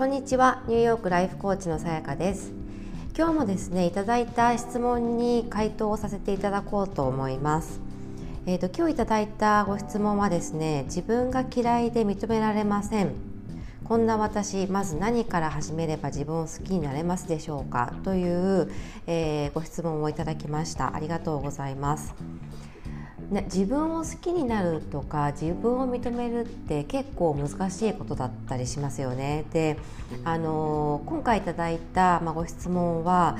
こんにちは。ニューヨークライフコーチのさやかです。今日もですねいただいた質問に回答をさせていただこうと思います。えーと、今日いただいたご質問はですね自分が嫌いで認められません。こんな私まず何から始めれば自分を好きになれますでしょうか？という、えー、ご質問をいただきました。ありがとうございます。ね、自分を好きになるとか自分を認めるって結構難しいことだったりしますよね。で、あの、今回いただいた、まあ、ご質問は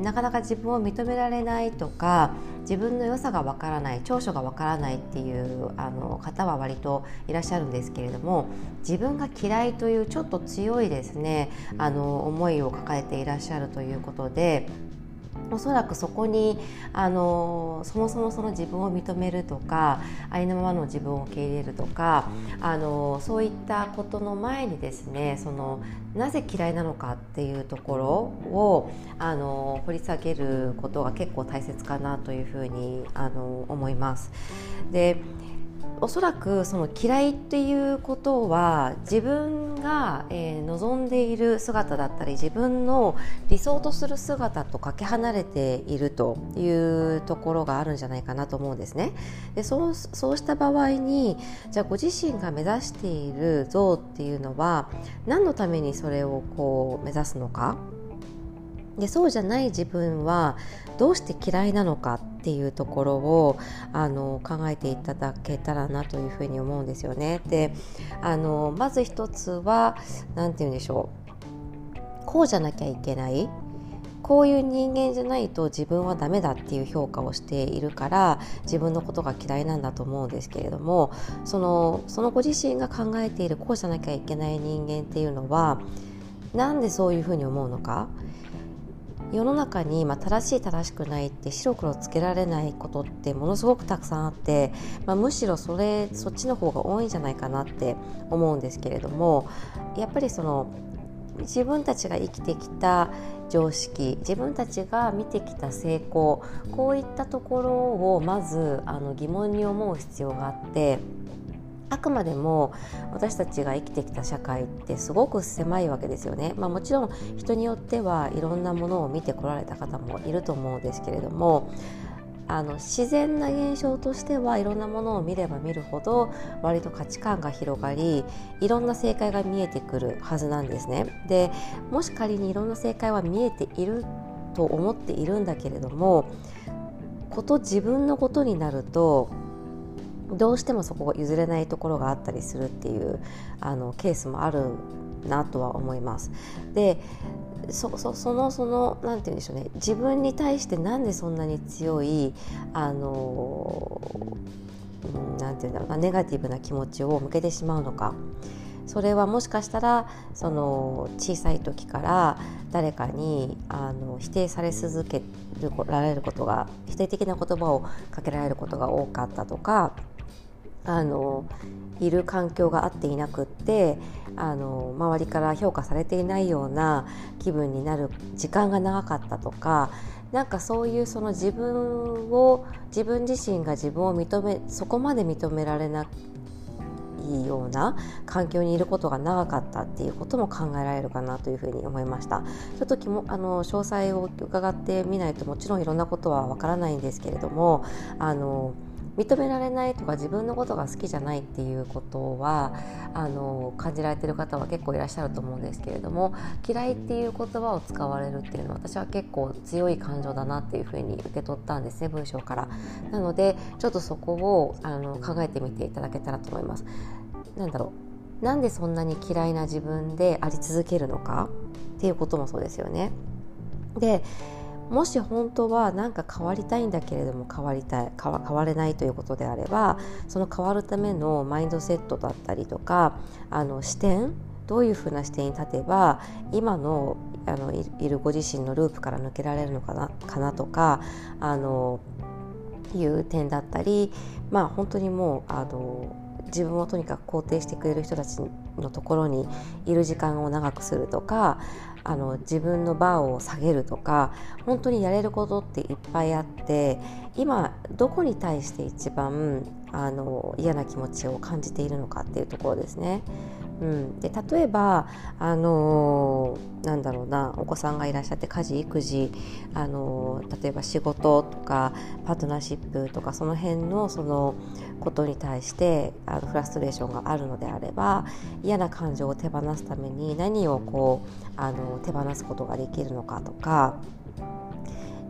なかなか自分を認められないとか自分の良さがわからない長所がわからないっていうあの方は割といらっしゃるんですけれども自分が嫌いというちょっと強いですねあの思いを抱えていらっしゃるということでおそらくそこにあのそもそもその自分を認めるとかありのままの自分を受け入れるとかあのそういったことの前にですねそのなぜ嫌いなのかっていうところをあの掘り下げることが結構大切かなというふうにあの思います。でおそらくその嫌いっていうことは自分が、え、望んでいる姿だったり自分の理想とする姿とかけ離れているというところがあるんじゃないかなと思うんですね。でそうそうした場合にじゃあご自身が目指している像っていうのは何のためにそれをこう目指すのか？でそうじゃない自分はどうして嫌いなのかっていうところをあの考えていただけたらなというふうに思うんですよね。であのまず一つは何て言うんでしょう。こうじゃなきゃいけない。こういう人間じゃないと自分はダメだっていう評価をしているから自分のことが嫌いなんだと思うんですけれどもそのそのご自身が考えているこうじゃなきゃいけない人間っていうのはなんでそういうふうに思うのか？世の中に、ま、正しい正しくないって白黒つけられないことってものすごくたくさんあって、まあ、むしろそれそっちの方が多いんじゃないかなって思うんですけれどもやっぱりその自分たちが生きてきた常識自分たちが見てきた成功こういったところをまずあの疑問に思う必要があってあくまでも私たちが生きてきた社会ってすごく狭いわけですよね、まあ、もちろん人によってはいろんなものを見てこられた方もいると思うんですけれどもあの自然な現象としてはいろんなものを見れば見るほど割と価値観が広がりいろんな正解が見えてくるはずなんですね。でもし仮にいろんな正解は見えていると思っているんだけれどもこと自分のことになるとどうしてもそこが譲れないところがあったりするっていうあのケースもあるなとは思います。でそそそのそのなんて言うんでしょうね自分に対してなんでそんなに強いあのなんて言うんだろうなネガティブな気持ちを向けてしまうのか。それはもしかしたらその小さい時から誰かにあの否定され続けられることが否定的な言葉をかけられることが多かったとかあのいる環境があっていなくってあの周りから評価されていないような気分になる時間が長かったとかなんかそういうその自分を自分自身が自分を認めそこまで認められないような環境にいることが長かったっていうことも考えられるかなというふうに思いました。ちょっときもあの詳細を伺ってみないともちろんいろんなことはわからないんですけれどもあの認められないとか自分のことが好きじゃないっていうことはあの感じられてる方は結構いらっしゃると思うんですけれども嫌いっていう言葉を使われるっていうのは私は結構強い感情だなっていうふうに受け取ったんですね文章から。なのでちょっとそこをあの考えてみていただけたらと思います。なんだろうなんでそんなに嫌いな自分であり続けるのかっていうこともそうですよね。でもし本当は何か変わりたいんだけれども変わりたい変われないということであればその変わるためのマインドセットだったりとかあの視点どういうふうな視点に立てば今のあのいるご自身のループから抜けられるのかなかなとかあのいう点だったりまあ本当にもうあの自分をとにかく肯定してくれる人たちのところにいる時間を長くするとかあの自分のバーを下げるとか本当にやれることっていっぱいあって今どこに対して一番あの嫌な気持ちを感じているのかっていうところですね。うん、で例えば、あのー、なんだろうなお子さんがいらっしゃって家事育児、あのー、例えば仕事とかパートナーシップとかその辺のそのことに対してあのフラストレーションがあるのであれば嫌な感情を手放すために何をこうあの手放すことができるのかとか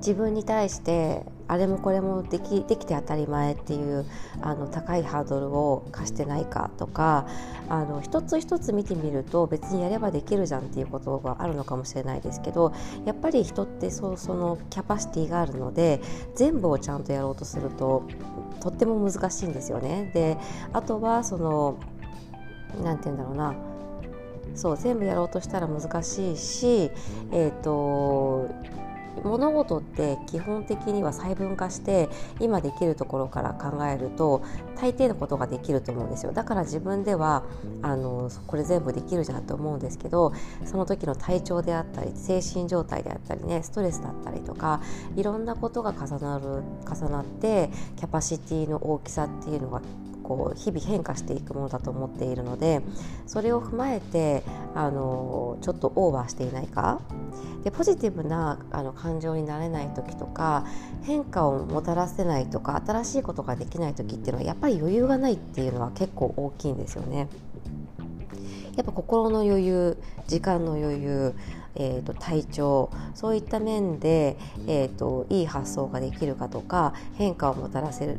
自分に対してあれもこれもできできて当たり前っていうあの高いハードルを課してないかとかあの一つ一つ見てみると別にやればできるじゃんっていうことがあるのかもしれないですけどやっぱり人ってそそのキャパシティがあるので全部をちゃんとやろうとするととっても難しいんですよね。であとはその何て言うんだろうなそう全部やろうとしたら難しいし、えーと物事って基本的には細分化して今できるところから考えると大抵のことができると思うんですよ。だから自分ではあのこれ全部できるじゃんと思うんですけどその時の体調であったり精神状態であったりねストレスだったりとかいろんなことが重なる重なってキャパシティの大きさっていうのがこう日々変化していくものだと思っているのでそれを踏まえてあのちょっとオーバーしていないかでポジティブなあの感情になれない時とか変化をもたらせないとか新しいことができない時っていうのはやっぱり余裕がないっていうのは結構大きいんですよね。やっぱ心の余裕時間の余裕えーと、体調そういった面で、えーといい発想ができるかとか変化をもたらせる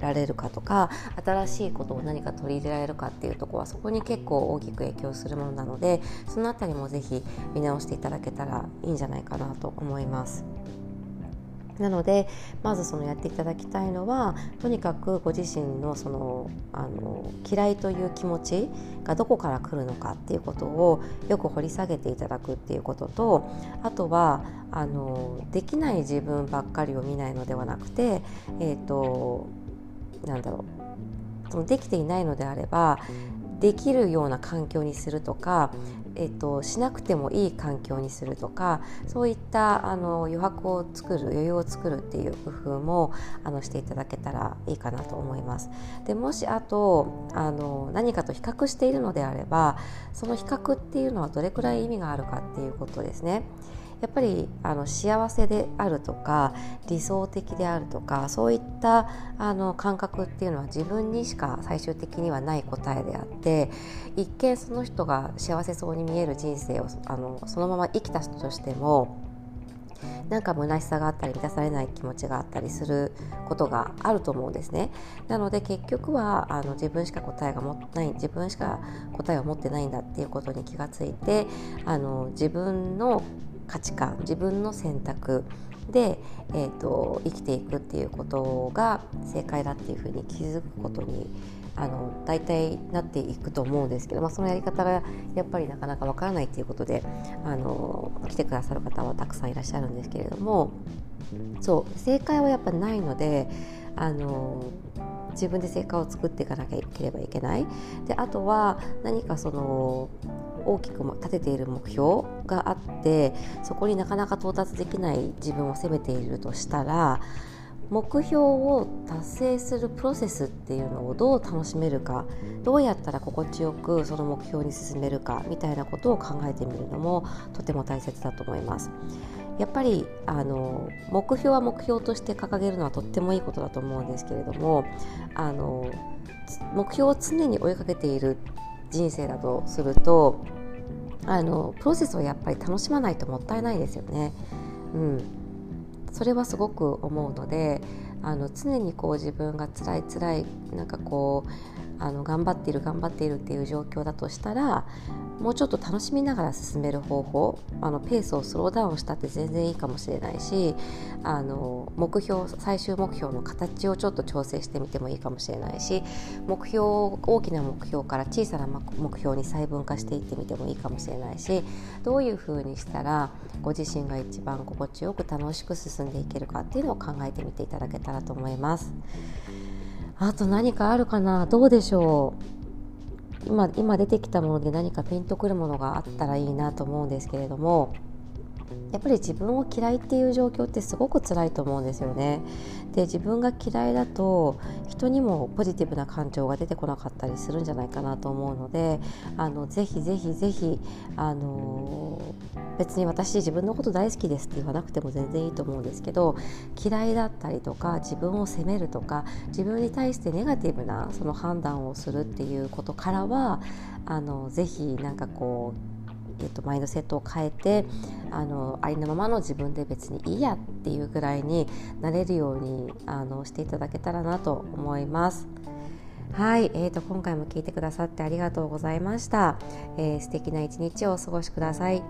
られるかとか新しいことを何か取り入れられるかっていうところはそこに結構大きく影響するものなのでその辺りもぜひ見直していただけたらいいんじゃないかなと思います。なのでまずそのやっていただきたいのはとにかくご自身のそのあの嫌いという気持ちがどこから来るのかっていうことをよく掘り下げていただくっていうこととあとはあのできない自分ばっかりを見ないのではなくて、えーとなんだろうそのできていないのであればできるような環境にするとか、えっと、しなくてもいい環境にするとかそういったあの余白を作る余裕を作るっていう工夫もあのしていただけたらいいかなと思います。でもしあとあの何かと比較しているのであればその比較っていうのはどれくらい意味があるかっていうことですね。やっぱりあの幸せであるとか理想的であるとかそういったあの感覚っていうのは自分にしか最終的にはない答えであって一見その人が幸せそうに見える人生をあのそのまま生きた人としてもなんか虚しさがあったり満たされない気持ちがあったりすることがあると思うんですね。なので結局はあの自分しか答えが持ってない自分しか答えを持ってないんだっていうことに気がついてあの自分の価値観自分の選択で、えーと、生きていくっていうことが正解だっていうふうに気づくことにあの大体なっていくと思うんですけど、まあ、そのやり方がやっぱりなかなかわからないっていうことであの来てくださる方はたくさんいらっしゃるんですけれどもそう正解はやっぱないのであの自分で正解を作っていかなければいけない。であとは何かその大きく立てている目標があってそこになかなか到達できない自分を責めているとしたら目標を達成するプロセスっていうのをどう楽しめるかどうやったら心地よくその目標に進めるかみたいなことを考えてみるのもとても大切だと思います。やっぱりあの目標は目標として掲げるのはとってもいいことだと思うんですけれどもあの目標を常に追いかけている人生だとするとあのプロセスをやっぱり楽しまないともったいないですよね。うん、それはすごく思うのであの常にこう自分が辛い辛いなんかこうあの頑張っている頑張っているっていう状況だとしたらもうちょっと楽しみながら進める方法あのペースをスローダウンしたって全然いいかもしれないしあの目標最終目標の形をちょっと調整してみてもいいかもしれないし目標大きな目標から小さな目標に細分化していってみてもいいかもしれないしどういうふうにしたらご自身が一番心地よく楽しく進んでいけるかっていうのを考えてみていただけたらと思います。あと何かあるかな？どうでしょう？今今出てきたもので何かピンとくるものがあったらいいなと思うんですけれどもやっぱり自分を嫌いっていう状況ってすごく辛いと思うんですよね。で自分が嫌いだと人にもポジティブな感情が出てこなかったりするんじゃないかなと思うのであのぜひぜひぜひあの別に私自分のこと大好きですって言わなくても全然いいと思うんですけど嫌いだったりとか自分を責めるとか自分に対してネガティブなその判断をするっていうことからはあのぜひなんかこうえーと、マインドセットを変えてあのありのままの自分で別にいいやっていうぐらいになれるようにあのしていただけたらなと思います。はい、えーと、今回も聞いてくださってありがとうございました。えー、素敵な一日をお過ごしください。